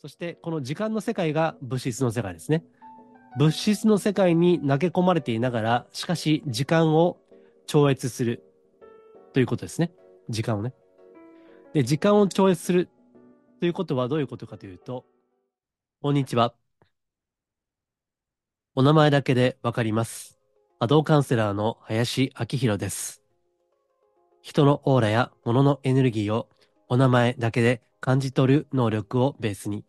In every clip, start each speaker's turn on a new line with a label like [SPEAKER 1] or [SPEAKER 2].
[SPEAKER 1] そしてこの時間の世界が物質の世界ですね。物質の世界に投げ込まれていながら、しかし時間を超越するということですね。時間をね。で、時間を超越するということはどういうことかというと、こんにちは。お名前だけでわかります。波動カウンセラーの林明宏です。人のオーラや物のエネルギーをお名前だけで感じ取る能力をベースに、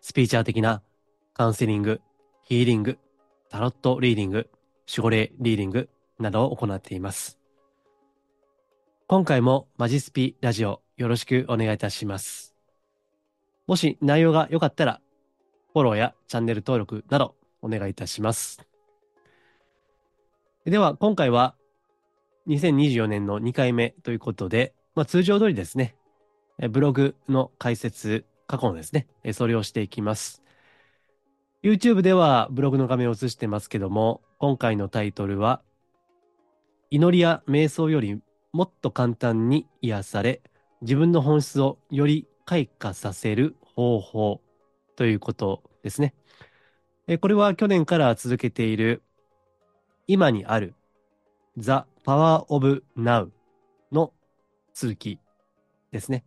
[SPEAKER 1] スピーチャー的なカウンセリング、ヒーリング、タロットリーディング、守護霊リーディングなどを行っています。今回もマジスピラジオよろしくお願いいたします。もし内容が良かったら、フォローやチャンネル登録などお願いいたします。では、今回は2024年の2回目ということで、まあ、通常通りですね、ブログの解説、過去のですね、それをしていきます。YouTube ではブログの画面を映してますけども、今回のタイトルは、祈りや瞑想よりもっと簡単に癒され、自分の本質をより開花させる方法ということですね。これは去年から続けている今にある The Power of Now の続きですね。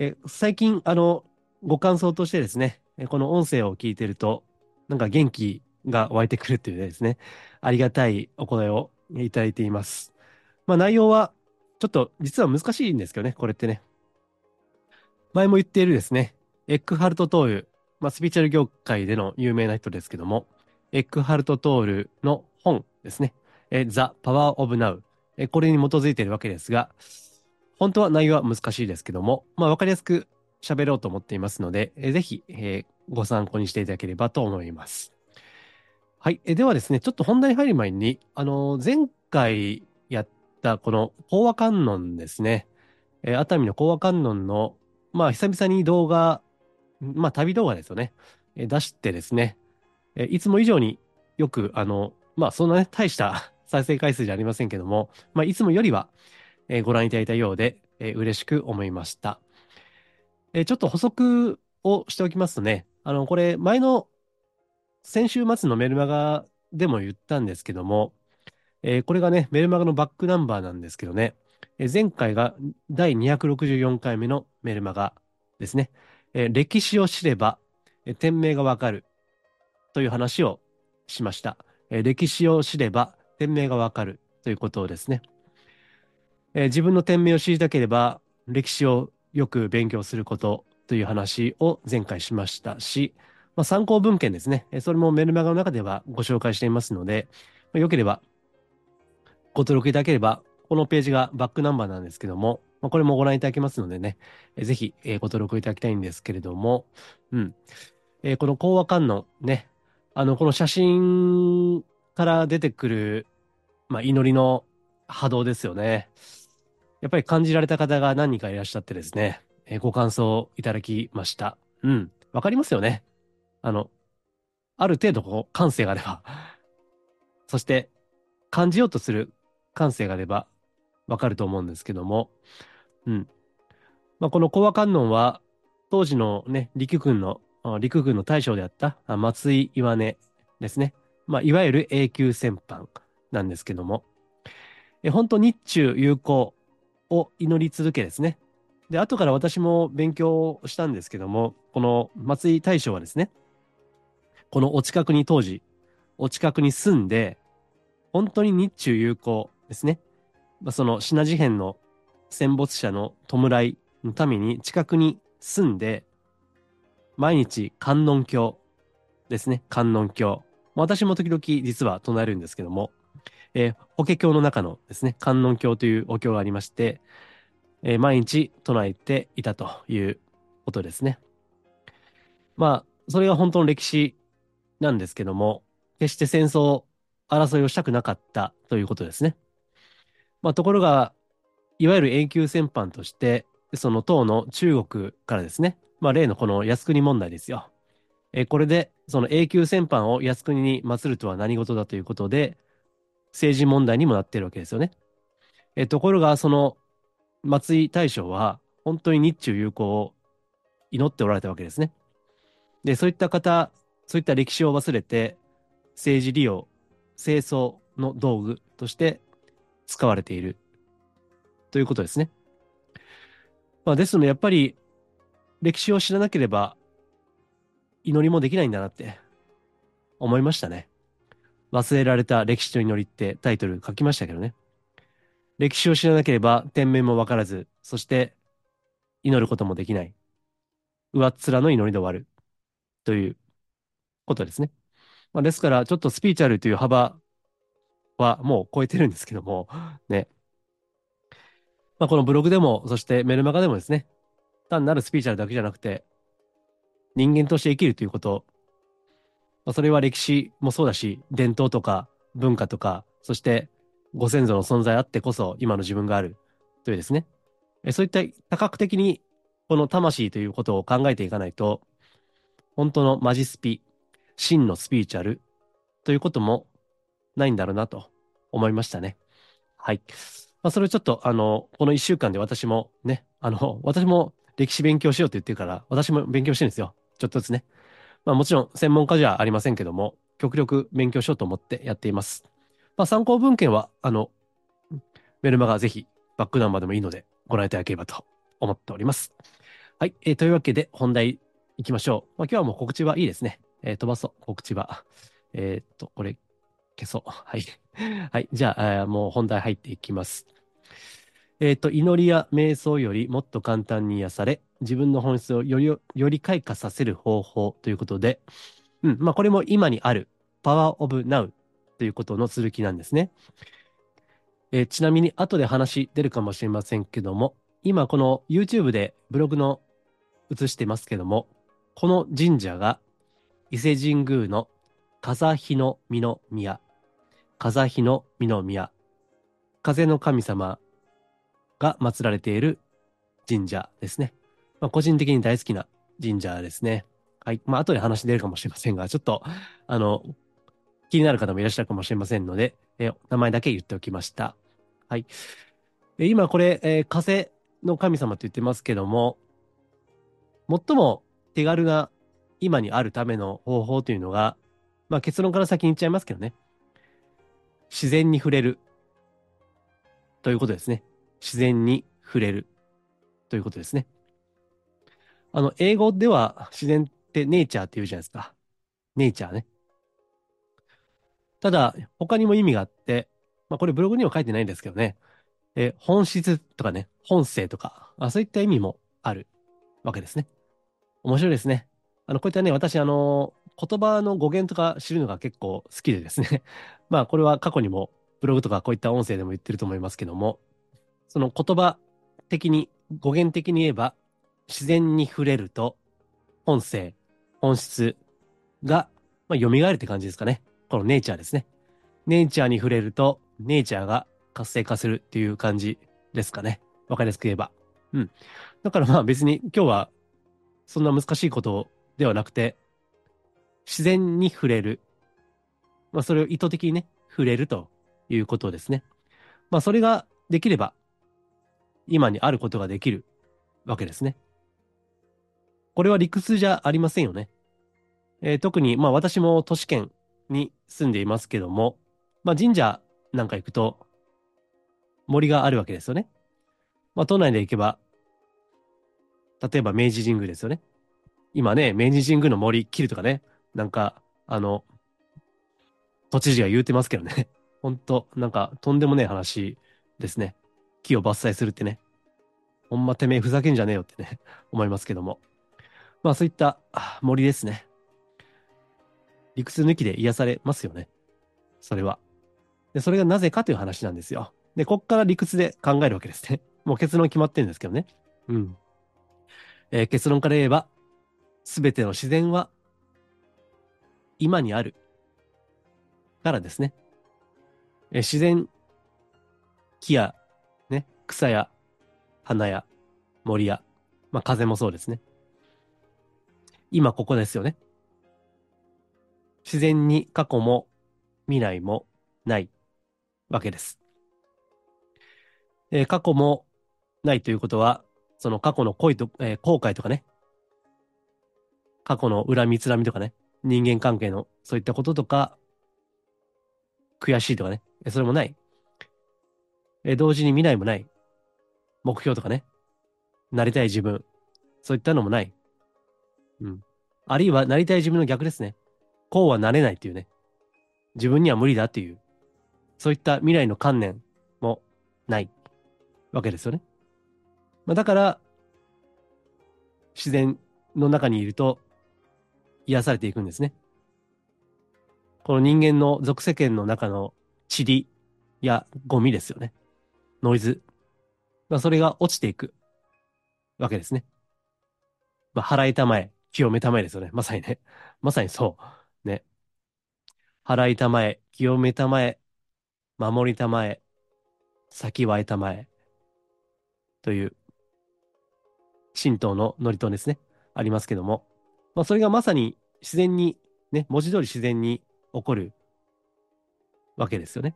[SPEAKER 1] え最近、あの、ご感想としてですね、この音声を聞いてると、なんか元気が湧いてくるっていうですね、ありがたいお声をいただいています。まあ内容は、ちょっと実は難しいんですけどね、これってね。前も言っているですね、エッグハルト・トール、まあスピーチャル業界での有名な人ですけども、エッグハルト・トールの本ですね、The Power of Now、これに基づいているわけですが、本当は内容は難しいですけども、まあわかりやすく喋ろうと思っていますので、ぜひ、えー、ご参考にしていただければと思います。はい。えではですね、ちょっと本題に入る前に、あの、前回やったこの講和観音ですね、えー、熱海の講和観音の、まあ、久々に動画、まあ、旅動画ですよね、えー、出してですね、えいつも以上によく、あの、まあ、そんなね、大した 再生回数じゃありませんけども、まあ、いつもよりは、えご覧いただいたようで、え嬉しく思いました。えちょっと補足をしておきますとね、あの、これ、前の先週末のメルマガでも言ったんですけども、えー、これがね、メルマガのバックナンバーなんですけどね、えー、前回が第264回目のメルマガですね。えー、歴史を知れば、え店名がわかるという話をしました。え歴史を知れば、店名がわかるということをですね。え自分の店名を知りたければ、歴史をよく勉強することという話を前回しましたし、まあ、参考文献ですね。えそれもメルマガの中ではご紹介していますので、まあ、よければご登録いただければ、このページがバックナンバーなんですけども、まあ、これもご覧いただけますのでね、えぜひご登録いただきたいんですけれども、うん。えー、この講和観音ね、あの、この写真から出てくる、まあ、祈りの波動ですよね。やっぱり感じられた方が何人かいらっしゃってですね、えー、ご感想いただきました。うん。わかりますよね。あの、ある程度こう感性があれば そして感じようとする感性があればわかると思うんですけども、うん。まあ、この講和観音は当時のね、陸軍の、陸軍の大将であった松井岩根ですね。まあ、いわゆる永久戦犯なんですけども、え本当日中友好を祈り続けですね。で、後から私も勉強したんですけども、この松井大将はですね、このお近くに当時、お近くに住んで、本当に日中友好ですね。まあ、その品事変の戦没者の弔いのために近くに住んで、毎日観音経ですね。観音経。私も時々実は唱えるんですけども、えー、法華経の中のですね、観音経というお経がありまして、えー、毎日唱えていたということですね。まあ、それが本当の歴史なんですけども、決して戦争、争いをしたくなかったということですね。まあ、ところが、いわゆる永久戦犯として、その党の中国からですね、まあ、例のこの靖国問題ですよ。えこれで、その永久戦犯を靖国に祀るとは何事だということで、政治問題にもなってるわけですよね。えところが、その松井大将は、本当に日中友好を祈っておられたわけですね。で、そういった方、そういった歴史を忘れて、政治利用、清掃の道具として使われているということですね。まあ、ですので、やっぱり歴史を知らなければ祈りもできないんだなって思いましたね。忘れられた歴史と祈りってタイトル書きましたけどね。歴史を知らなければ天命もわからず、そして祈ることもできない。上っ面の祈りで終わる。ということですね。まあ、ですから、ちょっとスピーチャルという幅はもう超えてるんですけども、ね。まあ、このブログでも、そしてメルマガでもですね、単なるスピーチャルだけじゃなくて、人間として生きるということ、まあ、それは歴史もそうだし、伝統とか文化とか、そしてご先祖の存在あってこそ今の自分があるというですね、そういった多角的にこの魂ということを考えていかないと、本当のマジスピ、真のスピーチャルということもないんだろうなと思いましたね。はい。まあ、それをちょっと、あの、この一週間で私もね、あの、私も歴史勉強しようって言ってるから、私も勉強してるんですよ。ちょっとずつね。まあもちろん専門家じゃありませんけども、極力勉強しようと思ってやっています。まあ参考文献は、あの、メルマガぜひバックナンバーでもいいのでご覧いただければと思っております。はい。えー、というわけで本題行きましょう。まあ今日はもう告知はいいですね。えー、飛ばそう、告知は。えー、っと、これ消そう。はい。はい。じゃあ、もう本題入っていきます。えっ、ー、と、祈りや瞑想よりもっと簡単に癒され、自分の本質をより、より開花させる方法ということで、うん、まあこれも今にある、パワーオブナウということの続きなんですね。えー、ちなみに後で話出るかもしれませんけども、今この YouTube でブログの映してますけども、この神社が伊勢神宮の風日の御宮、風日の御宮、風の神様が祀られている神社ですね。まあ、個人的に大好きな神社ですね。はい。まあ、後で話出るかもしれませんが、ちょっと、あの、気になる方もいらっしゃるかもしれませんので、え名前だけ言っておきました。はい。え今これ、えー、風の神様と言ってますけども、最も手軽な今にあるための方法というのが、まあ結論から先に言っちゃいますけどね。自然に触れる。ということですね。自然に触れるということですね。あの、英語では自然ってネイチャーって言うじゃないですか。ネイチャーね。ただ、他にも意味があって、まあこれブログには書いてないんですけどね。え、本質とかね、本性とか、あそういった意味もあるわけですね。面白いですね。あの、こういったね、私、あの、言葉の語源とか知るのが結構好きでですね。まあ、これは過去にもブログとかこういった音声でも言ってると思いますけども、その言葉的に、語源的に言えば、自然に触れると、本性、本質が、まあ、蘇るって感じですかね。このネイチャーですね。ネイチャーに触れると、ネイチャーが活性化するっていう感じですかね。わかりやすく言えば。うん。だからまあ別に今日はそんな難しいことではなくて、自然に触れる。まあそれを意図的にね、触れるということですね。まあそれができれば、今にあることができるわけですね。これは理屈じゃありませんよね。えー、特に、まあ私も都市圏に住んでいますけども、まあ神社なんか行くと森があるわけですよね。まあ都内で行けば、例えば明治神宮ですよね。今ね、明治神宮の森切るとかね、なんか、あの、都知事が言うてますけどね。ほんと、なんか、とんでもねえ話ですね。木を伐採するってね。ほんまてめえふざけんじゃねえよってね、思いますけども。まあそういった森ですね。理屈抜きで癒されますよね。それは。で、それがなぜかという話なんですよ。で、こっから理屈で考えるわけですね。もう結論決まってるんですけどね。うん。えー、結論から言えば、すべての自然は今にあるからですね。えー、自然、木や草や花や森や、まあ、風もそうですね。今ここですよね。自然に過去も未来もないわけです。えー、過去もないということは、その過去の恋と、えー、後悔とかね、過去の恨みつらみとかね、人間関係のそういったこととか、悔しいとかね、それもない。え同時に未来もない。目標とかね、なりたい自分、そういったのもない。うん。あるいはなりたい自分の逆ですね。こうはなれないっていうね。自分には無理だっていう、そういった未来の観念もないわけですよね。まあ、だから、自然の中にいると癒されていくんですね。この人間の属世間の中の塵やゴミですよね。ノイズ。まあ、それが落ちていくわけですね。まあ、払いたまえ、清めたまえですよね。まさにね。まさにそう。ね。払いたまえ、清めたまえ、守りたまえ、先はいたまえ。という、神道の祝詞ですね。ありますけども。まあ、それがまさに自然に、ね、文字通り自然に起こるわけですよね。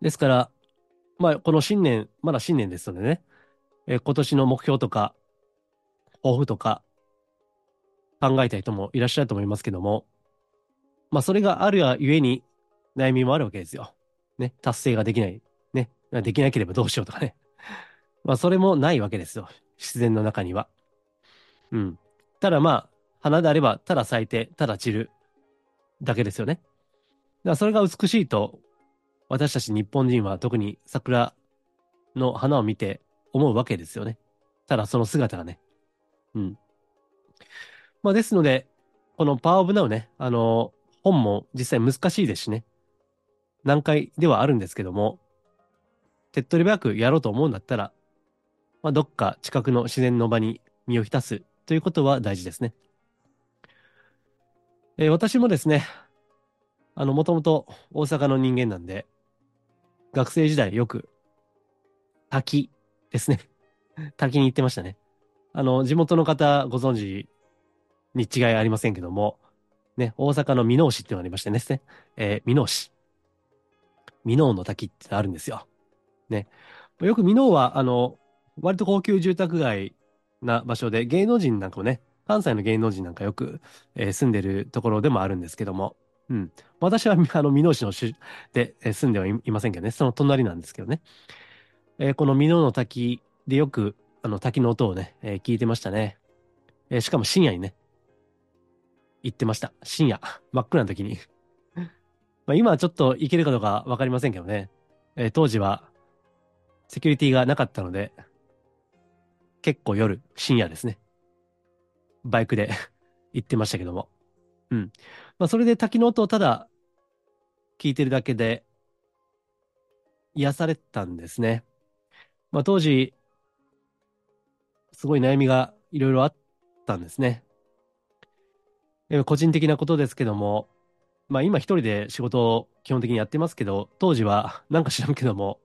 [SPEAKER 1] ですから、まあ、この新年、まだ新年ですのでね、えー、今年の目標とか、抱負とか、考えたい人もいらっしゃると思いますけども、まあ、それがあるがゆえに悩みもあるわけですよ。ね、達成ができない。ね、できなければどうしようとかね。まあ、それもないわけですよ。自然の中には。うん。ただまあ、花であれば、ただ咲いて、ただ散るだけですよね。だからそれが美しいと、私たち日本人は特に桜の花を見て思うわけですよね。ただその姿がね。うん。まあですので、このパワーオブナウね、あの、本も実際難しいですしね。難解ではあるんですけども、手っ取り早くやろうと思うんだったら、まあ、どっか近くの自然の場に身を浸すということは大事ですね。えー、私もですね、あの、もともと大阪の人間なんで、学生時代よく滝ですね。滝に行ってましたね。あの、地元の方ご存知に違いありませんけども、ね、大阪の箕面市ってのがありましてね、えー、箕面市。箕面の滝ってあるんですよ。ね。よく箕面は、あの、割と高級住宅街な場所で、芸能人なんかもね、関西の芸能人なんかよく、えー、住んでるところでもあるんですけども、うん。私は、あの、箕面市の市で、えー、住んではいませんけどね、その隣なんですけどね。えー、この箕面の滝でよく、あの、滝の音をね、えー、聞いてましたね。えー、しかも深夜にね、行ってました。深夜。真っ暗な時に まあ今はちょっと行けるかどうかわかりませんけどね。えー、当時は、セキュリティがなかったので、結構夜、深夜ですね。バイクで 行ってましたけども。うん。まあ、それで滝の音をただ聞いてるだけで癒されたんですね。まあ、当時、すごい悩みがいろいろあったんですね。個人的なことですけども、まあ今一人で仕事を基本的にやってますけど、当時はなんか知らんけども、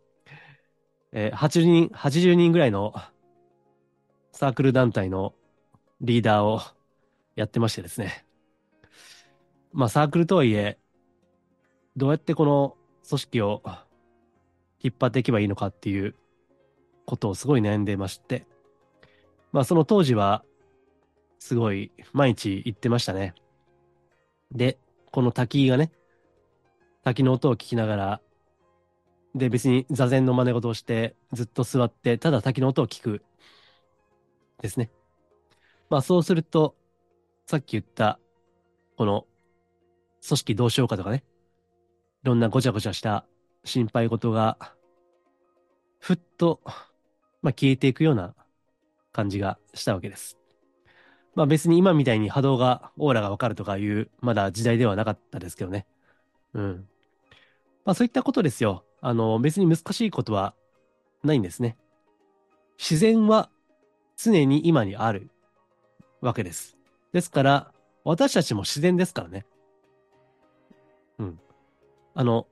[SPEAKER 1] えー、80人、80人ぐらいのサークル団体のリーダーをやってましてですね。まあサークルとはいえ、どうやってこの組織を引っ張っていけばいいのかっていうことをすごい悩んでまして。まあその当時は、すごい毎日行ってましたね。で、この滝がね、滝の音を聞きながら、で別に座禅の真似事をしてずっと座ってただ滝の音を聞くですね。まあそうすると、さっき言った、この、組織どうしようかとかね、いろんなごちゃごちゃした心配事が、ふっと、まあ消えていくような感じがしたわけです。まあ別に今みたいに波動が、オーラがわかるとかいう、まだ時代ではなかったですけどね。うん。まあそういったことですよ。あの、別に難しいことはないんですね。自然は常に今にあるわけです。ですから、私たちも自然ですからね。あの、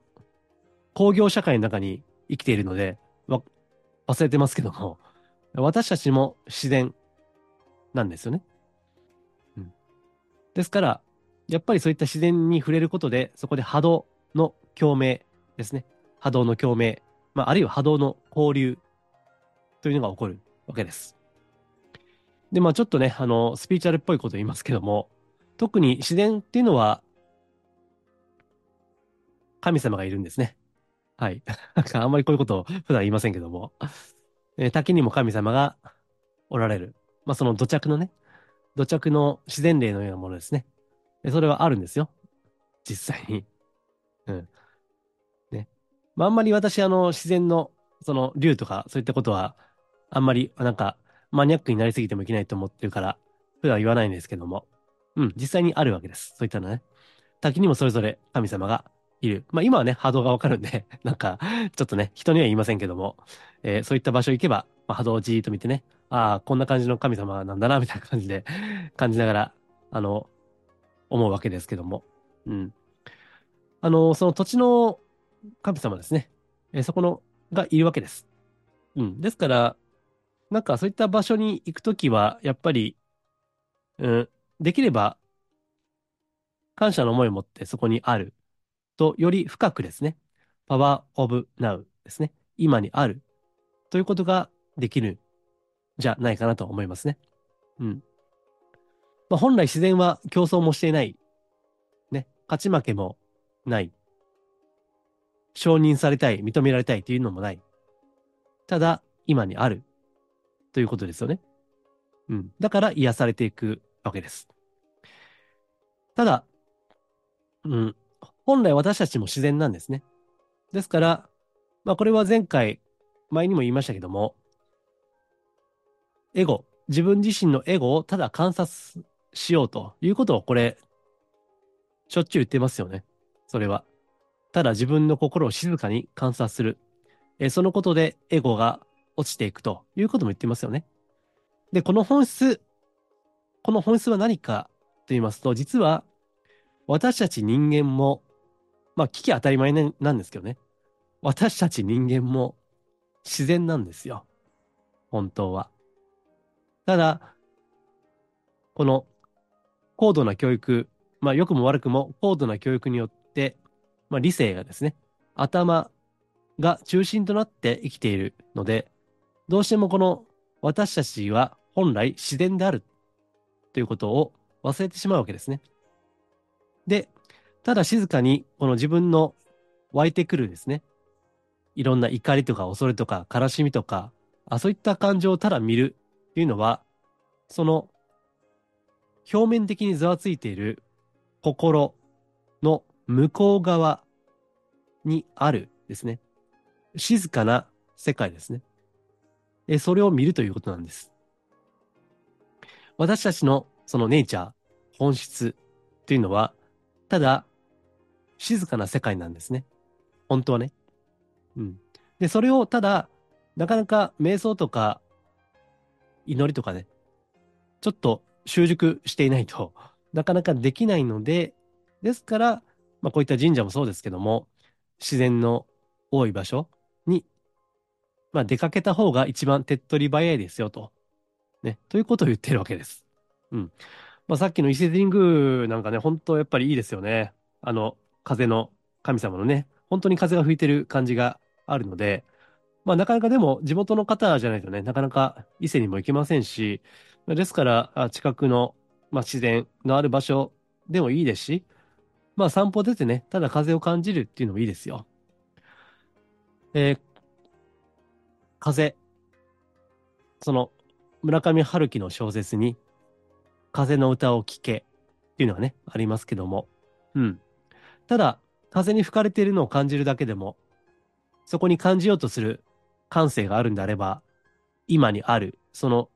[SPEAKER 1] 工業社会の中に生きているので、わ、忘れてますけども、私たちも自然なんですよね。うん。ですから、やっぱりそういった自然に触れることで、そこで波動の共鳴ですね。波動の共鳴、まあ、あるいは波動の交流というのが起こるわけです。で、まあちょっとね、あの、スピーチャルっぽいこと言いますけども、特に自然っていうのは、神様がいるんですね。はい。なんかあんまりこういうことを普段言いませんけども、え、滝にも神様がおられる。まあその土着のね、土着の自然霊のようなものですね。でそれはあるんですよ。実際に。うん。ね。まああんまり私、あの、自然の、その、竜とか、そういったことは、あんまり、なんか、マニアックになりすぎてもいけないと思ってるから、普段言わないんですけども。うん、実際にあるわけです。そういったのね。滝にもそれぞれ神様がいる。まあ今はね、波動がわかるんで なんか、ちょっとね、人には言いませんけども、えー、そういった場所行けば、まあ、波動をじーっと見てね、ああ、こんな感じの神様なんだな、みたいな感じで 感じながら、あの、思うわけですけども。うん。あの、その土地の神様ですね。えー、そこの、がいるわけです。うん。ですから、なんかそういった場所に行くときは、やっぱり、うん、できれば、感謝の思いを持ってそこにあると、より深くですね、パワーオブナウですね、今にあるということができるじゃないかなと思いますね。うん。まあ、本来自然は競争もしていない、ね、勝ち負けもない、承認されたい、認められたいというのもない。ただ、今にあるということですよね。うん。だから癒されていくわけです。ただ、うん、本来私たちも自然なんですね。ですから、まあこれは前回、前にも言いましたけども、エゴ、自分自身のエゴをただ観察しようということをこれ、しょっちゅう言ってますよね。それは。ただ自分の心を静かに観察する。えそのことでエゴが落ちていくということも言ってますよね。で、この本質、この本質は何かと言いますと、実は私たち人間も、まあ、危機当たり前なんですけどね。私たち人間も自然なんですよ。本当は。ただ、この高度な教育、まあ良くも悪くも高度な教育によって、まあ理性がですね、頭が中心となって生きているので、どうしてもこの私たちは本来自然であるということを忘れてしまうわけですね。で、ただ静かにこの自分の湧いてくるですね、いろんな怒りとか恐れとか悲しみとか、あそういった感情をただ見るっていうのは、その表面的にざわついている心の向こう側にあるですね。静かな世界ですね。えそれを見るということなんです。私たちのそのネイチャー、本質というのは、ただ、静かな世界なんですね。本当はね。うん。で、それをただ、なかなか瞑想とか、祈りとかね、ちょっと習熟していないと なかなかできないので、ですから、まあこういった神社もそうですけども、自然の多い場所に、まあ出かけた方が一番手っ取り早いですよと。ね。ということを言ってるわけです。うん。まあさっきの伊勢神宮なんかね、本当やっぱりいいですよね。あの、風の神様のね、本当に風が吹いてる感じがあるので、まあなかなかでも地元の方じゃないとね、なかなか伊勢にも行けませんし、ですから、近くの、まあ、自然のある場所でもいいですし、まあ散歩出てね、ただ風を感じるっていうのもいいですよ。えー、風。その、村上春樹の小説に、風の歌を聴けっていうのがね、ありますけども。うん。ただ、風に吹かれているのを感じるだけでも、そこに感じようとする感性があるんであれば、今にある、その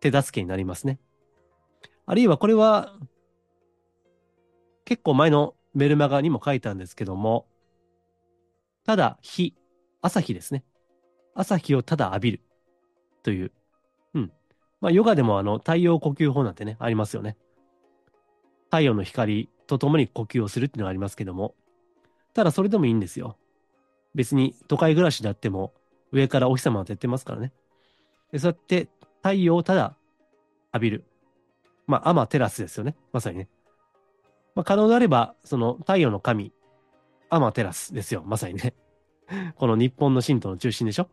[SPEAKER 1] 手助けになりますね。あるいはこれは、結構前のメルマガにも書いたんですけども、ただ日、朝日ですね。朝日をただ浴びるという。うん。まあ、ヨガでもあの、太陽呼吸法なんてね、ありますよね。太陽の光とともに呼吸をするっていうのがありますけども、ただそれでもいいんですよ。別に都会暮らしであっても、上からお日様が照ってますからね。でそうやって太陽をただ浴びる。まあ、アマテラスですよね。まさにね。まあ、可能であれば、その太陽の神、アマテラスですよ。まさにね。この日本の神道の中心でしょ。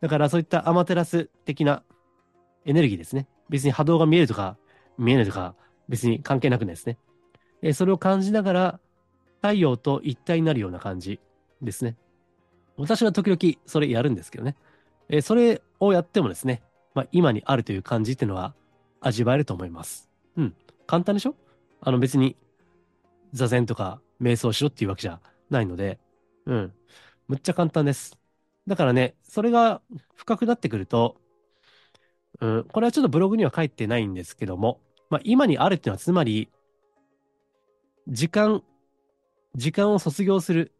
[SPEAKER 1] だからそういったアマテラス的なエネルギーですね。別に波動が見えるとか見えないとか別に関係なくないですね。えそれを感じながら太陽と一体になるような感じですね。私は時々それやるんですけどね。えそれをやってもですね、まあ、今にあるという感じっていうのは味わえると思います。うん。簡単でしょ？あの別に座禅とか瞑想しろっていうわけじゃないので、うん。むっちゃ簡単です。だからね、それが深くなってくると、うん、これはちょっとブログには書いてないんですけども、まあ、今にあるっていうのはつまり、時間、時間を卒業する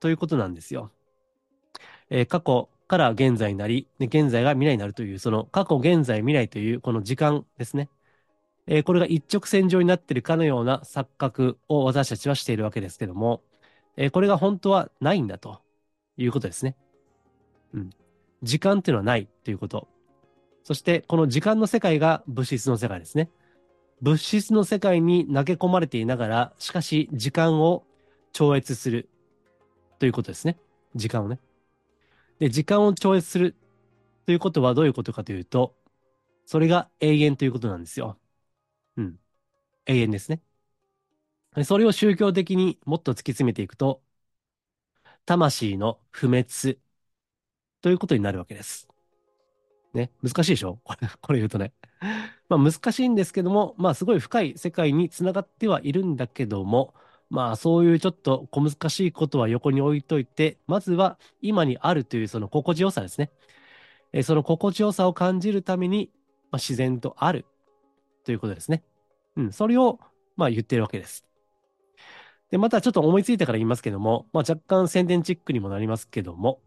[SPEAKER 1] ということなんですよ。えー、過去から現在になり、で現在が未来になるという、その過去、現在、未来というこの時間ですね。えー、これが一直線上になっているかのような錯覚を私たちはしているわけですけども、えー、これが本当はないんだということですね。うん。時間っていうのはないということ。そして、この時間の世界が物質の世界ですね。物質の世界に投げ込まれていながら、しかし時間を超越するということですね。時間をね。で、時間を超越するということはどういうことかというと、それが永遠ということなんですよ。うん。永遠ですね。それを宗教的にもっと突き詰めていくと、魂の不滅ということになるわけです。ね、難しいでしょ？これ、これ言うとね。まあ難しいんですけども、まあすごい深い世界につながってはいるんだけども、まあそういうちょっと小難しいことは横に置いといて、まずは今にあるというその心地よさですね。えその心地よさを感じるために、まあ、自然とあるということですね。うん、それをまあ言ってるわけです。で、またちょっと思いついたから言いますけども、まあ若干宣伝チックにもなりますけども、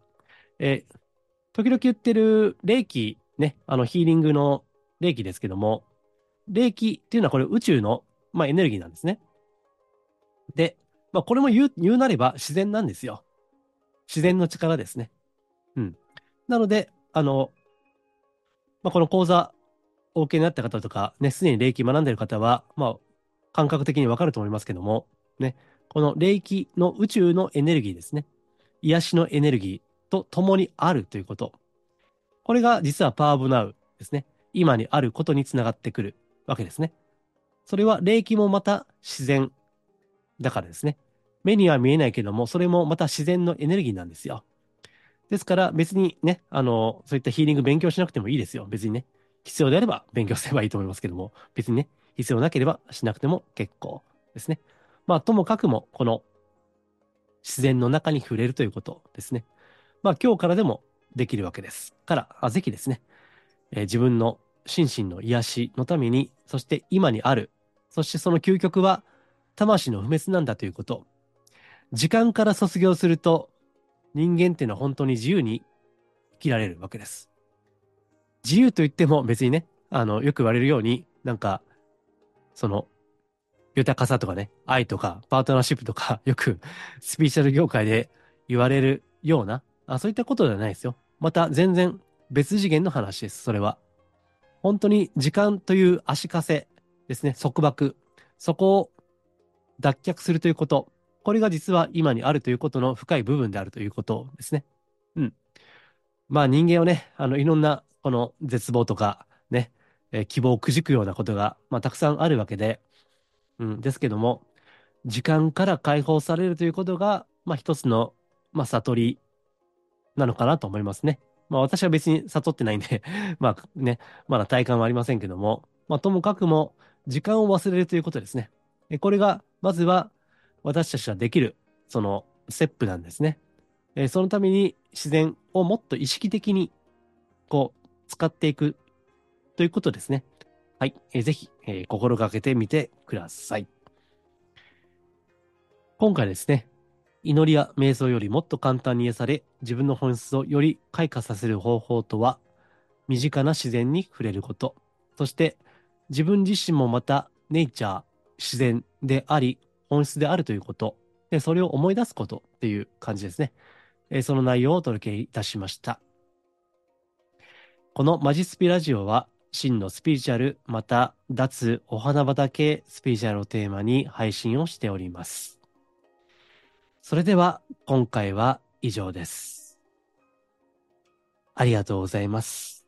[SPEAKER 1] えー、時々言ってる霊気、ね、あのヒーリングの霊気ですけども、霊気っていうのはこれ宇宙の、まあ、エネルギーなんですね。で、まあ、これも言う、言うなれば自然なんですよ。自然の力ですね。うん。なので、あの、まあ、この講座、お受けになった方とか、ね、すでに霊気学んでる方は、まあ、感覚的にわかると思いますけども、ね、この霊気の宇宙のエネルギーですね。癒しのエネルギー。と共にあるということ。これが実はパワーブナウですね。今にあることにつながってくるわけですね。それは霊気もまた自然だからですね。目には見えないけども、それもまた自然のエネルギーなんですよ。ですから別にね、あの、そういったヒーリング勉強しなくてもいいですよ。別にね。必要であれば勉強すればいいと思いますけども、別にね、必要なければしなくても結構ですね。まあ、ともかくも、この自然の中に触れるということですね。まあ今日からでもできるわけです。から、あぜひですね、えー、自分の心身の癒しのために、そして今にある、そしてその究極は魂の不滅なんだということ。時間から卒業すると人間っていうのは本当に自由に生きられるわけです。自由と言っても別にね、あの、よく言われるように、なんか、その、豊かさとかね、愛とか、パートナーシップとか、よくスピーチャル業界で言われるような、あそういったことではないですよ。また全然別次元の話です、それは。本当に時間という足かせですね、束縛。そこを脱却するということ。これが実は今にあるということの深い部分であるということですね。うん。まあ人間をね、あの、いろんなこの絶望とかね、え、希望をくじくようなことが、まあたくさんあるわけで、うん、ですけども、時間から解放されるということが、まあ一つの、まあ悟りなのかなと思いますね。まあ私は別に悟ってないんで まあね、まだ体感はありませんけども、まあともかくも時間を忘れるということですね。これがまずは私たちはできるそのステップなんですね。えそのために自然をもっと意識的にこう使っていくということですね。はい。えー、ぜひ、え、心がけてみてください。今回ですね、祈りや瞑想よりもっと簡単に癒され、自分の本質をより開花させる方法とは、身近な自然に触れること、そして自分自身もまたネイチャー、自然であり、本質であるということ、でそれを思い出すことっていう感じですね。え、その内容をお届けいたしました。このマジスピラジオは、真のスピリチュアル、また脱お花畑スピリチュアルをテーマに配信をしております。それでは今回は以上です。ありがとうございます。